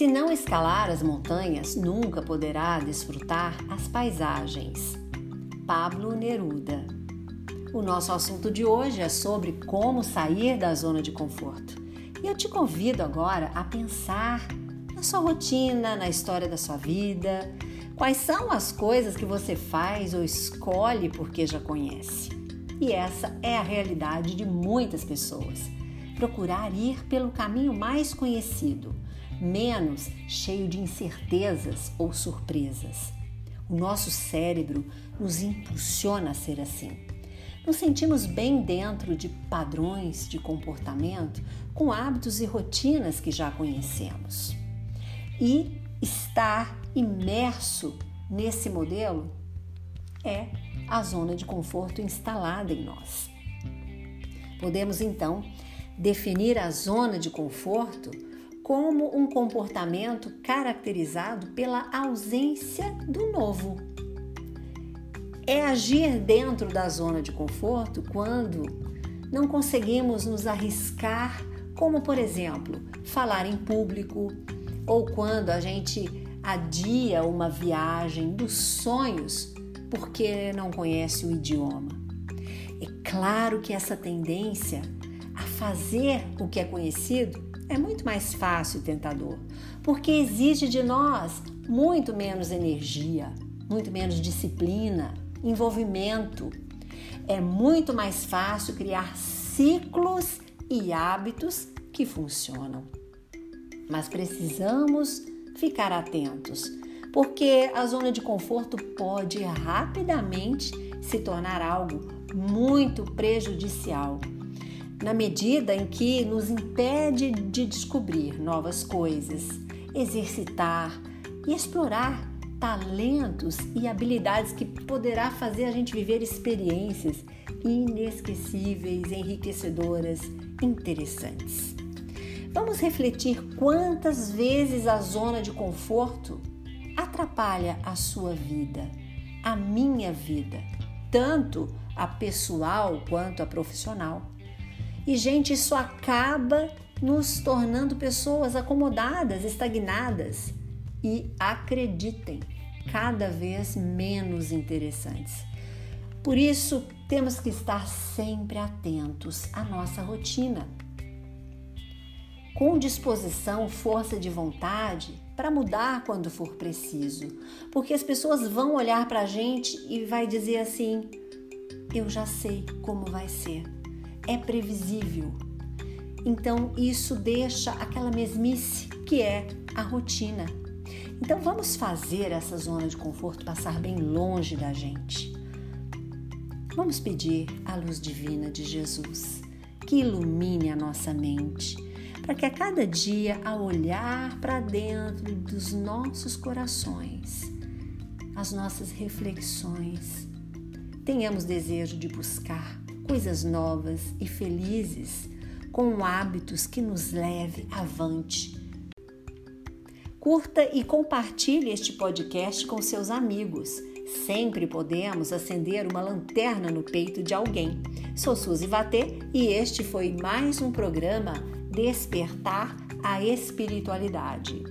Se não escalar as montanhas, nunca poderá desfrutar as paisagens. Pablo Neruda. O nosso assunto de hoje é sobre como sair da zona de conforto. E eu te convido agora a pensar na sua rotina, na história da sua vida, quais são as coisas que você faz ou escolhe porque já conhece. E essa é a realidade de muitas pessoas. Procurar ir pelo caminho mais conhecido menos cheio de incertezas ou surpresas. O nosso cérebro nos impulsiona a ser assim. Nos sentimos bem dentro de padrões de comportamento com hábitos e rotinas que já conhecemos. E estar imerso nesse modelo é a zona de conforto instalada em nós. Podemos então definir a zona de conforto como um comportamento caracterizado pela ausência do novo. É agir dentro da zona de conforto quando não conseguimos nos arriscar, como por exemplo, falar em público, ou quando a gente adia uma viagem dos sonhos porque não conhece o idioma. É claro que essa tendência a fazer o que é conhecido é muito mais fácil e tentador, porque exige de nós muito menos energia, muito menos disciplina, envolvimento. É muito mais fácil criar ciclos e hábitos que funcionam. Mas precisamos ficar atentos, porque a zona de conforto pode rapidamente se tornar algo muito prejudicial na medida em que nos impede de descobrir novas coisas, exercitar e explorar talentos e habilidades que poderá fazer a gente viver experiências inesquecíveis, enriquecedoras, interessantes. Vamos refletir quantas vezes a zona de conforto atrapalha a sua vida, a minha vida, tanto a pessoal quanto a profissional. E, gente, isso acaba nos tornando pessoas acomodadas, estagnadas e, acreditem, cada vez menos interessantes. Por isso, temos que estar sempre atentos à nossa rotina. Com disposição, força de vontade para mudar quando for preciso, porque as pessoas vão olhar para a gente e vai dizer assim: eu já sei como vai ser é previsível. Então isso deixa aquela mesmice que é a rotina. Então vamos fazer essa zona de conforto passar bem longe da gente. Vamos pedir a luz divina de Jesus que ilumine a nossa mente, para que a cada dia, ao olhar para dentro dos nossos corações, as nossas reflexões, tenhamos desejo de buscar coisas novas e felizes, com hábitos que nos leve avante. Curta e compartilhe este podcast com seus amigos. Sempre podemos acender uma lanterna no peito de alguém. Sou Suzy Vatê e este foi mais um programa Despertar a Espiritualidade.